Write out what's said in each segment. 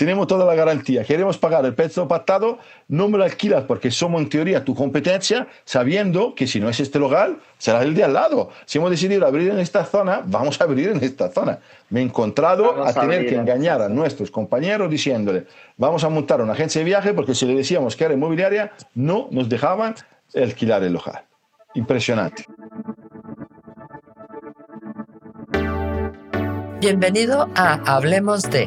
tenemos toda la garantía, queremos pagar el precio pactado, no me lo alquilas porque somos en teoría tu competencia, sabiendo que si no es este local, será el de al lado. Si hemos decidido abrir en esta zona, vamos a abrir en esta zona. Me he encontrado a, tener que engañar a nuestros compañeros diciéndole, vamos a montar una agencia de viaje porque si le decíamos que era inmobiliaria, no nos dejaban alquilar el local. Impresionante. Bienvenido a Hablemos de,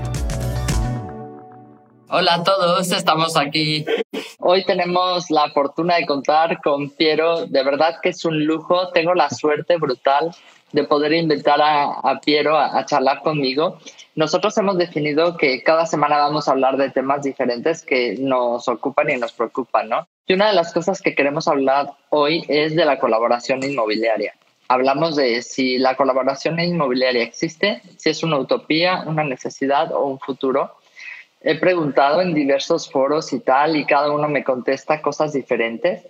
Hola a todos, estamos aquí. Hoy tenemos la fortuna de contar con Piero. De verdad que es un lujo. Tengo la suerte brutal de poder invitar a, Piero a, charlar conmigo. Nosotros hemos definido que cada semana vamos a hablar de temas diferentes que nos ocupan y nos preocupan, ¿no? Y una de las cosas que queremos hablar hoy es de la colaboración inmobiliaria. Hablamos de si la colaboración inmobiliaria existe, si es una utopía, una necesidad o un futuro he preguntado en diversos foros y tal, y cada uno me contesta cosas diferentes.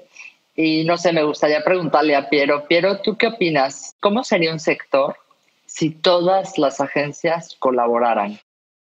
Y no sé, me gustaría preguntarle a Piero, Piero, ¿tú qué opinas? ¿Cómo sería un sector si todas las agencias colaboraran?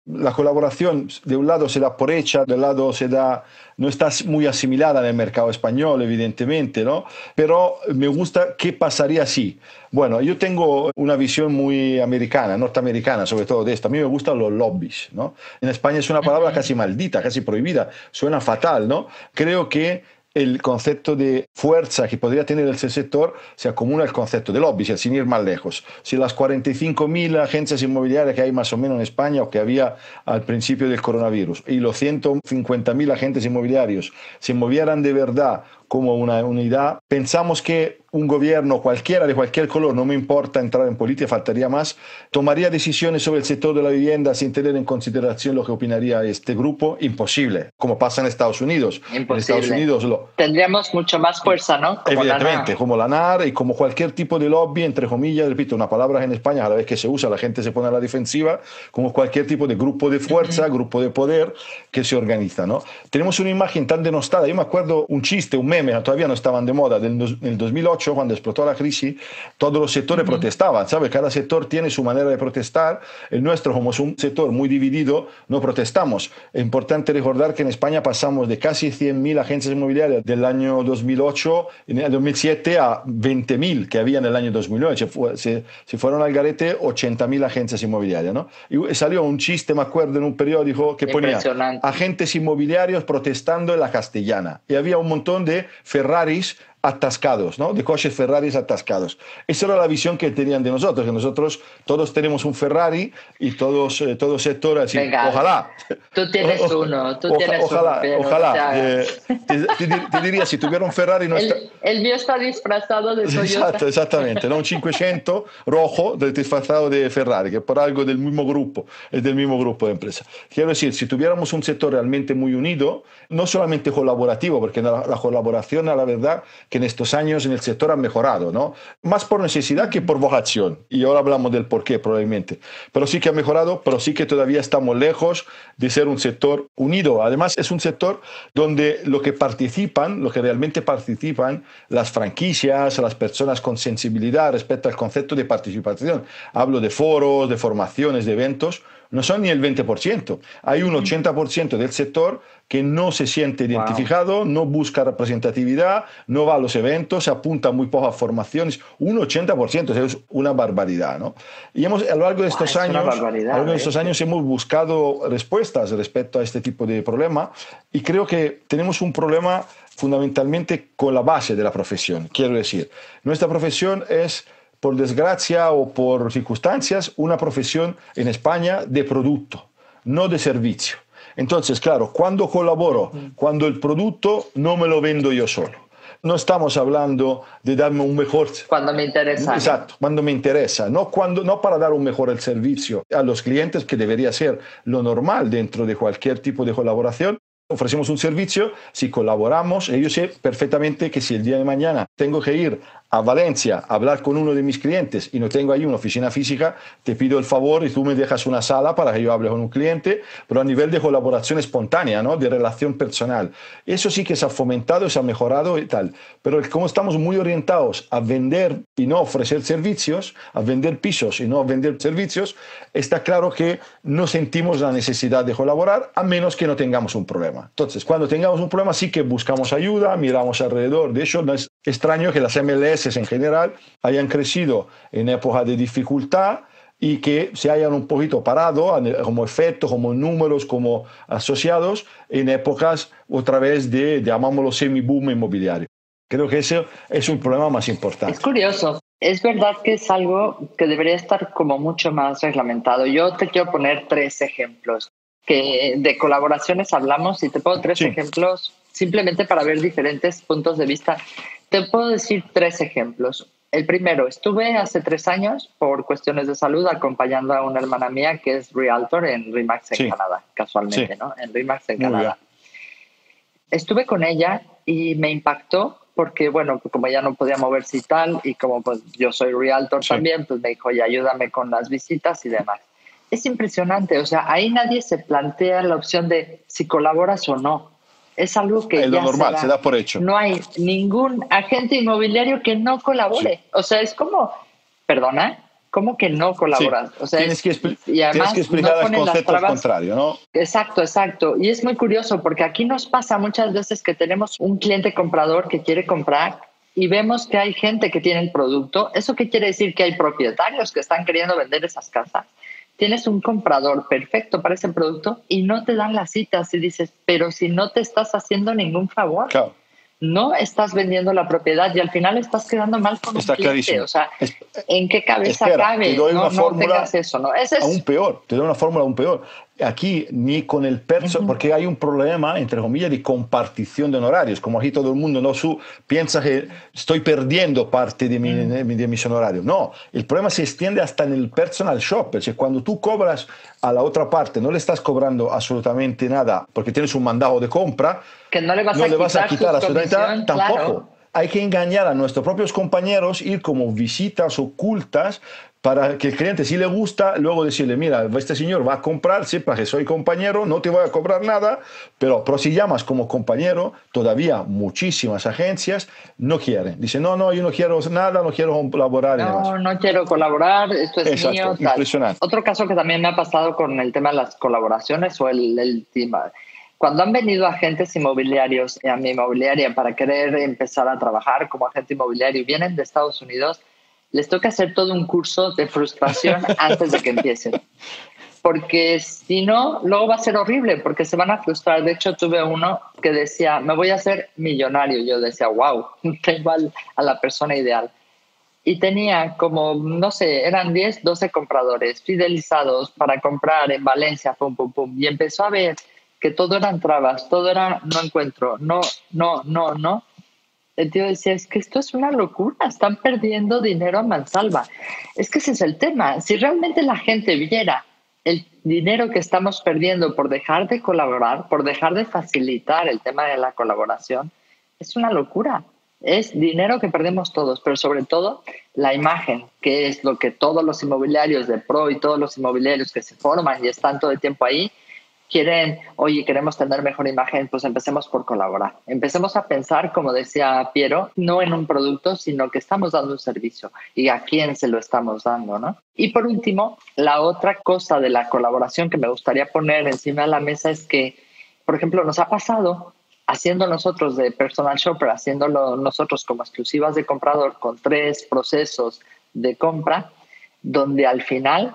La colaboración de un lado se da por hecha, del lado se da, no está muy asimilada en el mercado español, evidentemente, ¿no? Pero me gusta qué pasaría si. Bueno, yo tengo una visión muy americana, norteamericana, sobre todo de esto. A mí me gustan los lobbies, ¿no? En España es una palabra casi maldita, casi prohibida, suena fatal, ¿no? Creo que el concepto de fuerza que podría tener el sector se acumula al concepto de lobby, sin ir más lejos. Si las 45.000 agencias inmobiliarias que hay más o menos en España o que había al principio del coronavirus y los 150.000 agentes inmobiliarios se movieran de verdad como una unidad, pensamos que un gobierno cualquiera de cualquier color, no me importa entrar en política, faltaría más, tomaría decisiones sobre el sector de la vivienda sin tener en consideración lo que opinaría este grupo, imposible, como pasa en Estados Unidos. En Estados Unidos lo... Tendríamos mucho más fuerza, ¿no? Evidentemente, como la NAR y como cualquier tipo de lobby, entre comillas, repito, una palabra en España, a la vez que se usa, la gente se pone a la defensiva, como cualquier tipo de grupo de fuerza, grupo de poder que se organiza, ¿no? Tenemos una imagen tan denostada, yo me acuerdo un chiste, un meme, todavía no estaban de moda, en el 2008, cuando explotó la crisis, todos los sectores protestaban, ¿sabes? Cada sector tiene su manera de protestar. El nuestro, como es un sector muy dividido, no protestamos. Es importante recordar que en España pasamos de casi 100.000 agencias inmobiliarias del año 2008, en el 2007, a 20.000 que había en el año 2009. Se, se, fueron al garete 80.000 agencias inmobiliarias, ¿no? Y salió un chiste, me acuerdo, en un periódico que ponía agentes inmobiliarios protestando en la castellana. Y había un montón de Ferraris atascados, ¿no? De coches Ferraris atascados. Esa era la visión que tenían de nosotros, que nosotros todos tenemos un Ferrari y todos, eh, todo sector así, ojalá. Tú tienes uno, tú tienes ojalá, uno. ojalá. Eh, te, diría, si tuviera un Ferrari... No el, el, mío está disfrazado de Toyota. Exacto, exactamente, ¿no? Un 500 rojo disfrazado de Ferrari, que por algo del mismo grupo, es del mismo grupo de empresa. Quiero decir, si tuviéramos un sector realmente muy unido, no solamente colaborativo, porque la, la colaboración, a la verdad, que en estos años en el sector han mejorado, ¿no? Más por necesidad que por vocación. Y ahora hablamos del por qué probablemente. Pero sí que ha mejorado, pero sí que todavía estamos lejos de ser un sector unido. Además, es un sector donde lo que participan, lo que realmente participan, las franquicias, las personas con sensibilidad respecto al concepto de participación. Hablo de foros, de formaciones, de eventos no son ni el 20%. Hay un 80% del sector que no se siente identificado, no busca representatividad, no va a los eventos, se apunta muy pocas formaciones. Un 80%, es una barbaridad. ¿no? Y hemos, a lo largo de estos años, a lo largo de estos ¿eh? años hemos buscado respuestas respecto a este tipo de problema y creo que tenemos un problema fundamentalmente con la base de la profesión. Quiero decir, nuestra profesión es por desgracia o por circunstancias, una profesión en España de producto, no de servicio. Entonces, claro, cuando colaboro, cuando el producto no me lo vendo yo solo. No estamos hablando de darme un mejor... Cuando me interesa. Exacto, cuando me interesa. No, cuando, no para dar un mejor el servicio a los clientes, que debería ser lo normal dentro de cualquier tipo de colaboración, ofrecemos un servicio, si colaboramos, yo sé perfectamente que si el día de mañana tengo que ir a Valencia hablar con uno de mis clientes y no tengo ahí una oficina física, te pido el favor y tú me dejas una sala para que yo hable con un cliente, pero a nivel de colaboración espontánea, ¿no? de relación personal. Eso sí que se ha fomentado, se ha mejorado y tal. Pero como estamos muy orientados a vender y no ofrecer servicios, a vender pisos y no a vender servicios, está claro que no sentimos la necesidad de colaborar a menos que no tengamos un problema. Entonces, cuando tengamos un problema sí que buscamos ayuda, miramos alrededor. De hecho, extraño que las MLS en general hayan crecido en época de dificultad y que se hayan un poquito parado como efecto, como números, como asociados en épocas otra vez de, llamámoslo, semi-boom inmobiliario. Creo que ese es un problema más importante. Es curioso. Es verdad que es algo que debería estar como mucho más reglamentado. Yo te quiero poner tres ejemplos que de colaboraciones hablamos y te pongo tres ejemplos simplemente para ver diferentes puntos de vista. Te puedo decir tres ejemplos. El primero, estuve hace tres años por cuestiones de salud acompañando a una hermana mía que es realtor en Remax en Canadá, casualmente, ¿no? En Remax en Canadá. Estuve con ella y me impactó porque, bueno, como ella no podía moverse y tal, y como pues yo soy realtor también, pues me dijo, oye, ayúdame con las visitas y demás. Es impresionante, o sea, ahí nadie se plantea la opción de si colaboras o no. Es algo que... Es lo normal, se da. por hecho. No hay ningún agente inmobiliario que no colabore. O sea, es como, perdona, ¿cómo que no colaboras? O sea, tienes, que, y además, tienes que explicar el concepto contrario, ¿no? Exacto, exacto. Y es muy curioso porque aquí nos pasa muchas veces que tenemos un cliente comprador que quiere comprar y vemos que hay gente que tiene el producto. ¿Eso qué quiere decir? Que hay propietarios que están queriendo vender esas casas tienes un comprador perfecto para ese producto y no te dan las citas y dices, pero si no te estás haciendo ningún favor. No estás vendiendo la propiedad y al final estás quedando mal con Está un cliente. O sea, ¿en qué cabeza cabe? Te doy una fórmula eso, ¿no? es... Aún peor, te doy una fórmula aún peor aquí ni con el perso, porque hay un problema, entre comillas, de compartición de honorarios. Como aquí todo el mundo no su, piensa que estoy perdiendo parte de, mi, de, mis honorarios. No, el problema se extiende hasta en el personal shopper. O cuando tú cobras a la otra parte, no le estás cobrando absolutamente nada porque tienes un mandado de compra, que no le vas, a, le vas a quitar absolutamente tampoco. Hay que engañar a nuestros propios compañeros, ir como visitas ocultas para que el cliente si le gusta, luego decirle, mira, este señor va a comprar, para que soy compañero, no te voy a cobrar nada, pero, pero si llamas como compañero, todavía muchísimas agencias no quieren. Dicen, no, no, yo no quiero nada, no quiero colaborar. No, no quiero colaborar, esto es mío. Impresionante. Otro caso que también me ha pasado con el tema de las colaboraciones o el, el tema cuando han venido agentes inmobiliarios a mi inmobiliaria para querer empezar a trabajar como agente inmobiliario y vienen de Estados Unidos, les toca hacer todo un curso de frustración antes de que empiecen. Porque si no, luego va a ser horrible, porque se van a frustrar. De hecho, tuve uno que decía, me voy a hacer millonario. Yo decía, wow, tengo a la persona ideal. Y tenía como, no sé, eran 10, 12 compradores fidelizados para comprar en Valencia, pum, pum, pum. Y empezó a ver que todo eran trabas, todo era no encuentro, no, no, no, no tío decía, es que esto es una locura, están perdiendo dinero a mansalva. Es que ese es el tema. Si realmente la gente viera el dinero que estamos perdiendo por dejar de colaborar, por dejar de facilitar el tema de la colaboración, es una locura. Es dinero que perdemos todos, pero sobre todo la imagen, que es lo que todos los inmobiliarios de pro y todos los inmobiliarios que se forman y están todo el tiempo ahí, quieren, oye, queremos tener mejor imagen, pues empecemos por colaborar. Empecemos a pensar, como decía Piero, no en un producto, sino que estamos dando un servicio y a quién se lo estamos dando, ¿no? Y por último, la otra cosa de la colaboración que me gustaría poner encima de la mesa es que, por ejemplo, nos ha pasado haciendo nosotros de personal shopper, haciéndolo nosotros como exclusivas de comprador con tres procesos de compra, donde al final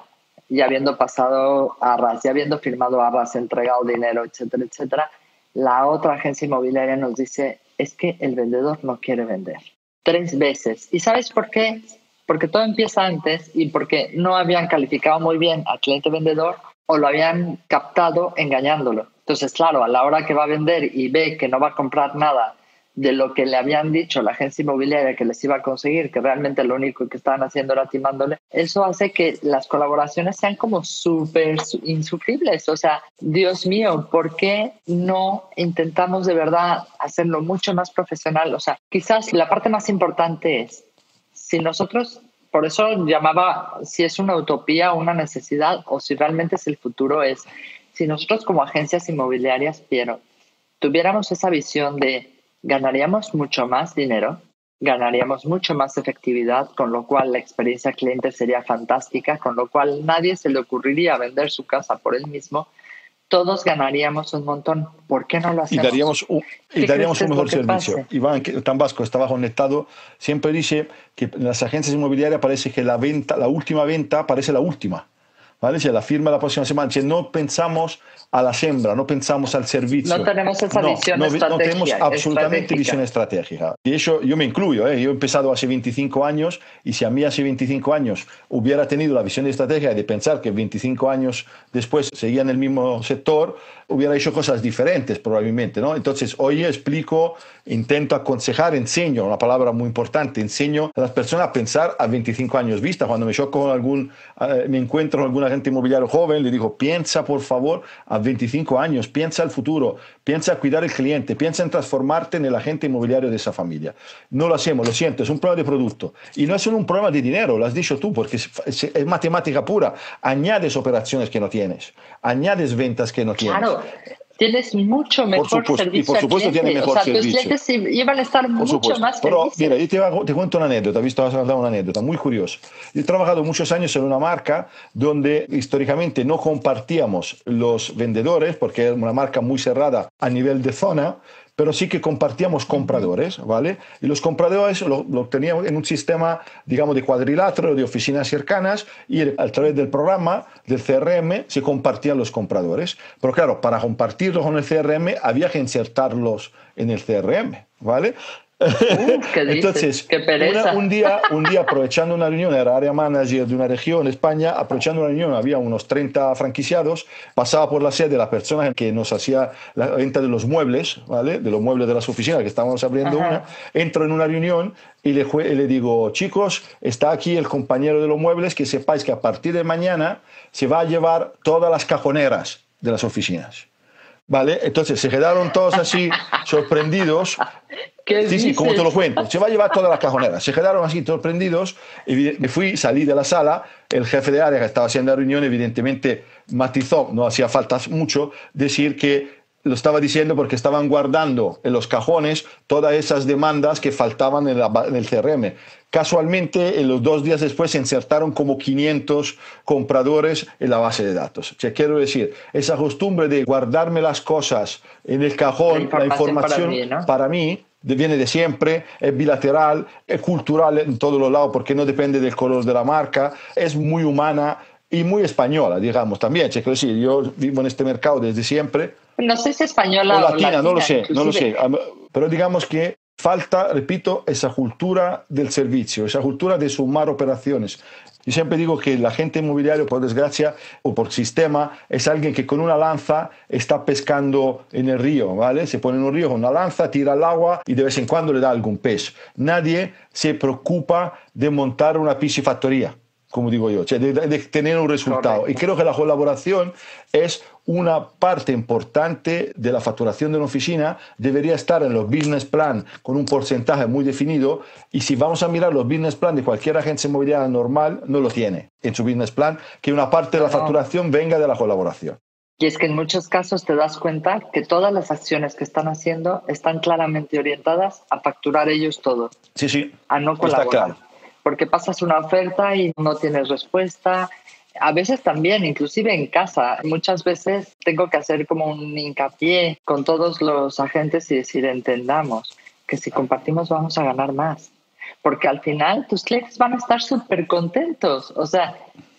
ya habiendo pasado arras, ya habiendo firmado arras, entregado dinero, etcétera, etcétera, la otra agencia inmobiliaria nos dice, es que el vendedor no quiere vender. Tres veces. ¿Y sabes por qué? Porque todo empieza antes y porque no habían calificado muy bien al cliente vendedor o lo habían captado engañándolo. Entonces, claro, a la hora que va a vender y ve que no va a comprar nada de lo que le habían dicho la agencia inmobiliaria que les iba a conseguir, que realmente lo único que estaban haciendo era timándole, eso hace que las colaboraciones sean como súper insufribles. O sea, Dios mío, ¿por qué no intentamos de verdad hacerlo mucho más profesional? O sea, quizás la parte más importante es, si nosotros por eso llamaba si es una utopía una necesidad o si realmente es el futuro, es si nosotros como agencias inmobiliarias, Piero, tuviéramos esa visión de ganaríamos mucho más dinero, ganaríamos mucho más efectividad, con lo cual la experiencia cliente sería fantástica, con lo cual nadie se le ocurriría vender su casa por él mismo. Todos ganaríamos un montón. ¿Por qué no lo hacemos? Y daríamos un, y daríamos un mejor servicio. Iván Tambasco estaba conectado, siempre dice que en las agencias inmobiliarias parece que la venta, la última venta parece la última. ¿Vale? Si la firma la próxima semana, si no pensamos a la sembra, no pensamos al servicio. No tenemos esa visión estratégica. No tenemos absolutamente visión estratégica. Y eso yo me incluyo, ¿eh? yo he empezado hace 25 años y si a mí hace 25 años hubiera tenido la visión estratégica de pensar que 25 años después seguía en el mismo sector, hubiera hecho cosas diferentes probablemente, ¿no? Entonces, hoy explico, intento aconsejar, enseño, una palabra muy importante, enseño a las personas a pensar a 25 años vista. Cuando me choco con algún, eh, me encuentro con algún agente inmobiliario joven, le digo, piensa por favor a 25 años, piensa al futuro, piensa a cuidar al cliente, piensa en transformarte en el agente inmobiliario de esa familia. No lo hacemos, lo siento, es un problema de producto. Y no es un problema de dinero, lo has dicho tú, porque es, matemática pura. Añades operaciones que no tienes, añades ventas que no tienes. Tienes mucho mejor servicio. Y por supuesto tiene mejor o sea, Tus clientes iban a estar mucho más Pero mira, yo te, te, cuento una anécdota, visto has una anécdota muy curiosa. Yo he trabajado muchos años en una marca donde históricamente no compartíamos los vendedores porque era una marca muy cerrada a nivel de zona, pero sí que compartíamos compradores, ¿vale? Y los compradores lo, lo teníamos en un sistema, digamos, de cuadrilátero, de oficinas cercanas, y a través del programa, del CRM, se compartían los compradores. Pero claro, para compartirlos con el CRM había que insertarlos en el CRM, ¿vale? Entonces, un, día, un día aprovechando una reunión, era área manager de una región, España, aprovechando una reunión, había unos 30 franquiciados, pasaba por la sede la persona que nos hacía la venta de los muebles, ¿vale? De los muebles de las oficinas, que estábamos abriendo una, entro en una reunión y le, le digo, chicos, está aquí el compañero de los muebles, que sepáis que a partir de mañana se va a llevar todas las cajoneras de las oficinas. ¿Vale? Entonces se quedaron todos así sorprendidos sí, sí, como te lo cuento. Se va a llevar todas las cajoneras. Se quedaron así sorprendidos. Me fui, salí de la sala. El jefe de área que estaba haciendo la reunión, evidentemente, matizó, no hacía falta mucho, decir que lo estaba diciendo porque estaban guardando en los cajones todas esas demandas que faltaban en, el CRM. Casualmente, en los dos días después se insertaron como 500 compradores en la base de datos. O quiero decir, esa costumbre de guardarme las cosas en el cajón, la información, para mí viene de siempre, es bilateral, es cultural en todos los lados porque no depende del color de la marca, es muy humana y muy española, digamos, también. Quiero decir, yo vivo en este mercado desde siempre. No sé si española o latina, no lo sé, no lo sé. Pero digamos que falta, repito, esa cultura del servicio, esa cultura de sumar operaciones. Yo siempre digo que el agente inmobiliario, por desgracia o por sistema, es alguien que con una lanza está pescando en el río, ¿vale? Se pone en un río con una lanza, tira al agua y de vez en cuando le da algún pez. Nadie se preocupa de montar una piscifactoría como digo yo, de, tener un resultado. Y creo que la colaboración es una parte importante de la facturación de una oficina, debería estar en los business plan con un porcentaje muy definido y si vamos a mirar los business plan de cualquier agencia inmobiliaria normal, no lo tiene en su business plan, que una parte de la facturación venga de la colaboración. Y es que en muchos casos te das cuenta que todas las acciones que están haciendo están claramente orientadas a facturar ellos todo. Sí, sí. A no colaborar. Porque pasas una oferta y no tienes respuesta, a veces también, inclusive en casa, muchas veces tengo que hacer como un hincapié con todos los agentes y decir, entendamos que si compartimos vamos a ganar más. Porque al final tus clientes van a estar súper contentos. O sea,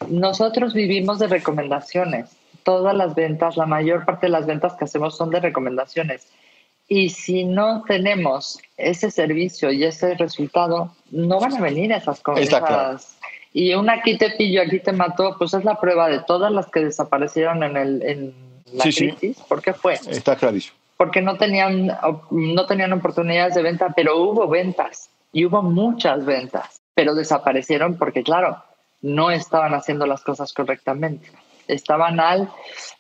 nosotros vivimos de recomendaciones. Todas las ventas, la mayor parte de las ventas que hacemos son de recomendaciones. Y si no tenemos ese servicio y ese resultado, no van a venir esas cosas y un aquí te pillo, aquí te mató, pues es la prueba de todas las que desaparecieron en, el, en la crisis. ¿Por qué fue? Está clarísimo. porque no tenían, no tenían oportunidades de venta, pero hubo ventas y hubo muchas ventas, pero desaparecieron porque, claro, no estaban haciendo las cosas correctamente. Estaban al,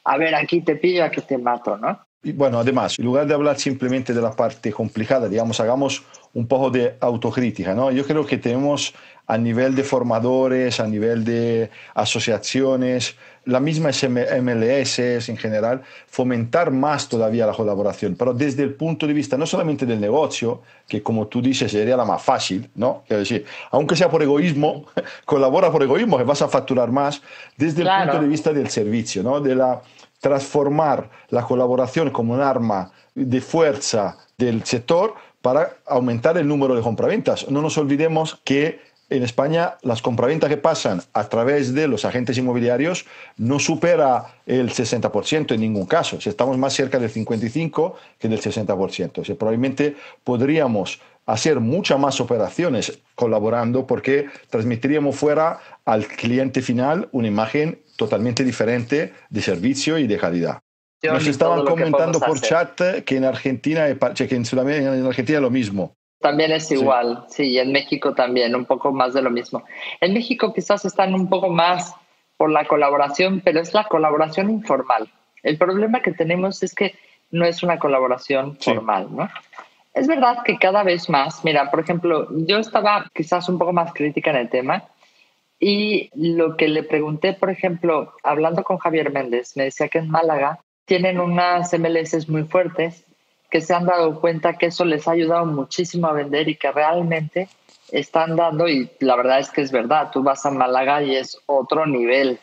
a ver, aquí te pillo, aquí te mato, ¿no? Y bueno, además, en lugar de hablar simplemente de la parte complicada, digamos, hagamos un poco de autocrítica, ¿no? Yo creo que tenemos a nivel de formadores, a nivel de asociaciones, la misma MLS en general, fomentar más todavía la colaboración, pero desde el punto de vista no solamente del negocio, que como tú dices sería la más fácil, ¿no? Quiero decir, aunque sea por egoísmo, colabora por egoísmo, que vas a facturar más, desde el punto de vista del servicio, ¿no? De la transformar la colaboración como un arma de fuerza del sector para aumentar el número de compraventas. No nos olvidemos que en España las compraventas que pasan a través de los agentes inmobiliarios no supera el 60% en ningún caso. Si estamos más cerca del 55 que del 60%. O probablemente podríamos hacer muchas más operaciones colaborando porque transmitiríamos fuera al cliente final una imagen totalmente diferente de servicio y de calidad. Nos estaban comentando por chat que en Argentina, que en Sudamérica, en Argentina es lo mismo. También es igual, sí. y en México también, un poco más de lo mismo. En México quizás están un poco más por la colaboración, pero es la colaboración informal. El problema que tenemos es que no es una colaboración formal, ¿no? Es verdad que cada vez más, mira, por ejemplo, yo estaba quizás un poco más crítica en el tema y lo que le pregunté, por ejemplo, hablando con Javier Méndez, me decía que en Málaga tienen unas MLS muy fuertes que se han dado cuenta que eso les ha ayudado muchísimo a vender y que realmente están dando, y la verdad es que es verdad, tú vas a Málaga y es otro nivel,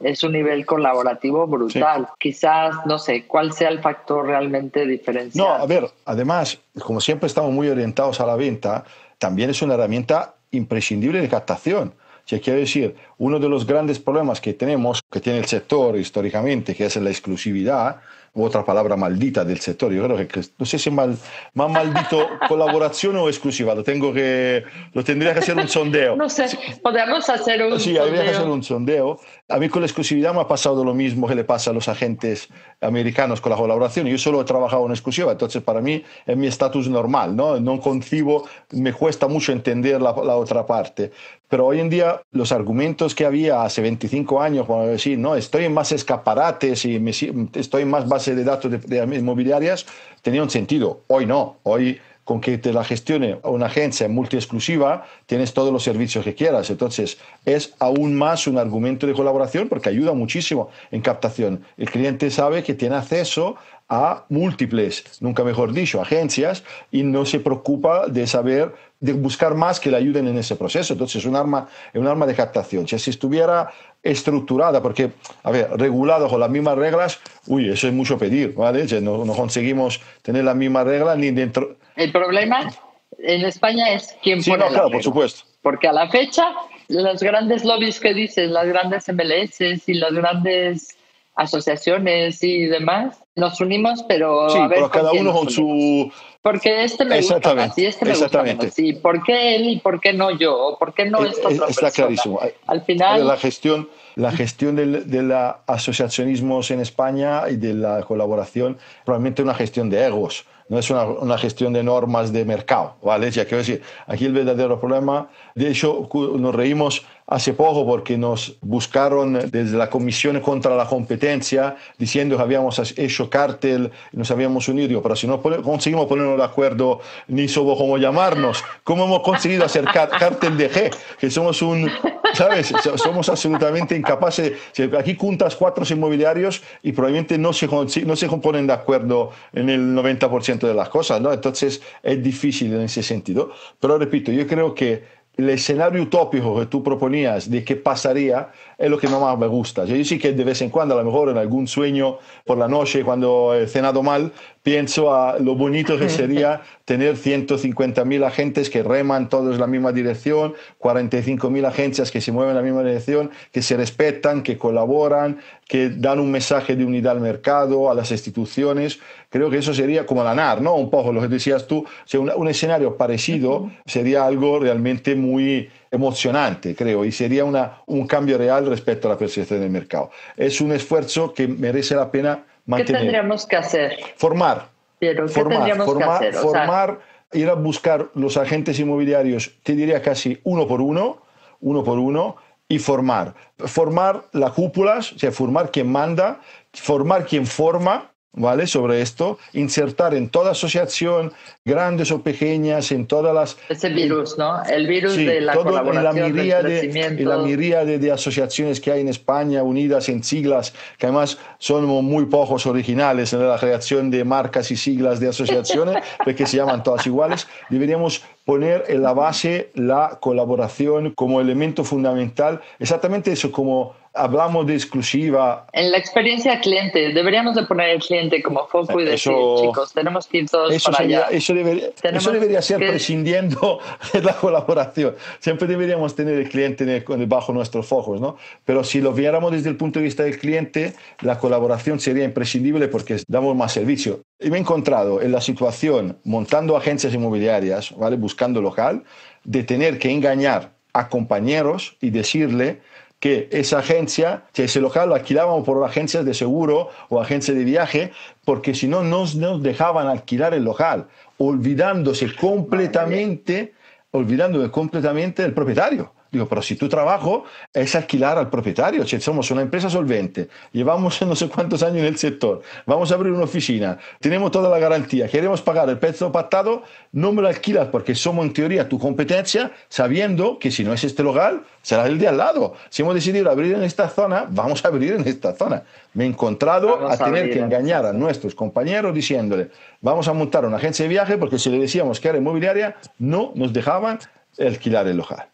es un nivel colaborativo brutal. Quizás, no sé, cuál sea el factor realmente diferencial. No, a ver, además, como siempre estamos muy orientados a la venta, también es una herramienta imprescindible de captación. O quiero decir, uno de los grandes problemas que tenemos, que tiene el sector históricamente, que es la exclusividad, otra palabra maldita del sector. Yo creo que no sé si mal, más maldito colaboración o exclusiva. Lo tengo que, lo tendría que hacer un sondeo. No sé, podemos hacer un sí, sondeo. habría que hacer un sondeo. A mí con la exclusividad me ha pasado lo mismo que le pasa a los agentes americanos con la colaboración. Yo solo he trabajado en exclusiva, entonces para mí es mi estatus normal, ¿no? No concibo, me cuesta mucho entender la, la otra parte. Pero hoy en día los argumentos que había hace 25 años, cuando decir, no, estoy en más escaparates y me, estoy en más de datos de, inmobiliarias, tenía un sentido. Hoy no. Hoy con que te la gestione una agencia multi-exclusiva, tienes todos los servicios que quieras. Entonces, es aún más un argumento de colaboración porque ayuda muchísimo en captación. El cliente sabe que tiene acceso a múltiples, nunca mejor dicho, agencias y no se preocupa de saber, de buscar más que le ayuden en ese proceso. Entonces, es un arma, es un arma de captación. Si estuviera estructurada, porque, a ver, regulado con las mismas reglas, uy, eso es mucho pedir, ¿vale? No, no conseguimos tener las mismas reglas ni dentro. El problema en España es quién sí, pone no, claro, por supuesto. Porque a la fecha, los grandes lobbies que dices, las grandes MLS y las grandes asociaciones y demás, nos unimos, pero sí, a ver pero cada uno con su porque este me gusta más y este me gusta menos. Sí, ¿por qué él y por qué no yo? ¿O por qué no eh, esta otra Está clarísimo. Al final... La gestión, la gestión del, del asociacionismo en España y de la colaboración, probablemente una gestión de egos no es una, una, gestión de normas de mercado, ¿vale? Ya quiero decir, aquí el verdadero problema, de hecho, nos reímos hace poco porque nos buscaron desde la Comisión contra la Competencia diciendo que habíamos hecho cártel, nos habíamos unido, pero si no conseguimos ponernos de acuerdo ni sobre cómo llamarnos, ¿cómo hemos conseguido hacer cártel de G? Que somos un, ¿sabes? Somos absolutamente incapaces. Aquí juntas cuatro inmobiliarios y probablemente no se, no se ponen de acuerdo en el 90% de las cosas, ¿no? Entonces es difícil en ese sentido. Pero repito, yo creo que el escenario utópico que tú proponías de qué pasaría es lo que más me gusta. Yo sí que de vez en cuando, a lo mejor en algún sueño por la noche, cuando he cenado mal, pienso a lo bonito que sería tener 150.000 agentes que reman todos en la misma dirección, 45.000 agencias que se mueven en la misma dirección, que se respetan, que colaboran, que dan un mensaje de unidad al mercado, a las instituciones. Creo que eso sería como la NAR, ¿no? Un poco lo que decías tú. O un, un escenario parecido sería algo realmente muy emocionante, creo, y sería una, un cambio real respecto a la percepción del mercado. Es un esfuerzo que merece la pena mantener. ¿Qué tendríamos que hacer? Formar, Pero, ¿qué tendríamos formar, que hacer? formar, ir a buscar los agentes inmobiliarios, te diría casi uno por uno, uno por uno, y formar. Formar las cúpulas, o sea, formar quien manda, formar quien forma, ¿vale? Sobre esto, insertar en toda asociación, grandes o pequeñas, en todas las... Ese virus, ¿no? El virus de la colaboración, en la miríade, en la miríade de asociaciones que hay en España, unidas en siglas, que además son muy pocos originales en la creación de marcas y siglas de asociaciones, porque se llaman todas iguales, deberíamos poner en la base la colaboración como elemento fundamental, exactamente eso, como hablamos de exclusiva. En la experiencia cliente, deberíamos de poner el cliente como foco y decir, chicos, tenemos que ir todos eso para allá. Eso debería, eso debería ser prescindiendo de la colaboración. Siempre deberíamos tener el cliente bajo nuestros focos, ¿no? Pero si lo viéramos desde el punto de vista del cliente, la colaboración sería imprescindible porque damos más servicio. Y me he encontrado en la situación, montando agencias inmobiliarias, ¿vale? buscando local, de tener que engañar a compañeros y decirle que esa agencia, ese local lo alquilábamos por agencias de seguro o agencias de viaje, porque si no nos, nos dejaban alquilar el local, olvidándose completamente, olvidándose completamente del propietario. Digo, pero si tu trabajo es alquilar al propietario, cioè somos una empresa solvente, llevamos no sé cuántos años en el sector, vamos a abrir una oficina, tenemos toda la garantía, queremos pagar el precio pactado, no me lo alquilas porque somos en teoría tu competencia, sabiendo que si no es este local, será el de al lado. Si hemos decidido abrir en esta zona, vamos a abrir en esta zona. Me he encontrado a, tener que engañar a nuestros compañeros diciéndole, vamos a montar una agencia de viaje porque si le decíamos que era inmobiliaria, no nos dejaban alquilar el local.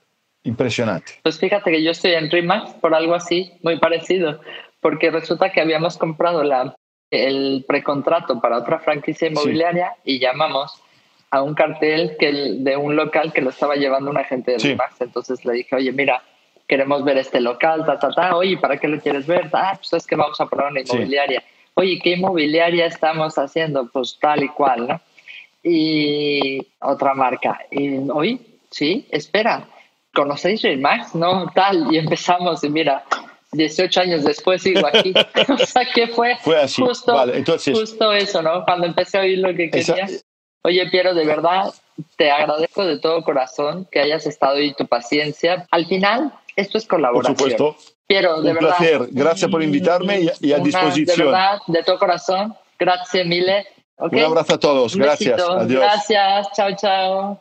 Impresionante. Pues fíjate que yo estoy en RIMAX por algo así, muy parecido, porque resulta que habíamos comprado la, el precontrato para otra franquicia inmobiliaria y llamamos a un cartel que de un local que lo estaba llevando un agente de RIMAX. Entonces le dije, oye, mira, queremos ver este local, ta, ta, ta. Oye, ¿para qué lo quieres ver? Ah, pues es que vamos a poner una inmobiliaria. Oye, ¿qué inmobiliaria estamos haciendo? Pues tal y cual, ¿no? Y otra marca. Y, oye, sí, espera ¿conocéis Max? No, tal. Y empezamos y mira, 18 años después sigo aquí. o sea, ¿qué fue? Fue así. Justo, justo eso, ¿no? Cuando empecé a oír lo que quería. Oye, Piero, de verdad, te agradezco de todo corazón que hayas estado y tu paciencia. Al final, esto es colaboración. Por supuesto. Piero, de Un verdad. placer. Gracias por invitarme y, a disposición. De verdad, de todo corazón. Gracias, mille. Un abrazo a todos. Gracias. Adiós. Gracias. Chao, chao.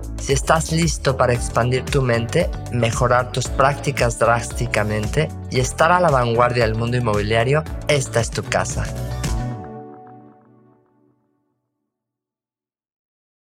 si estás listo para expandir tu mente, mejorar tus prácticas drásticamente y estar a la vanguardia del mundo inmobiliario, esta es tu casa.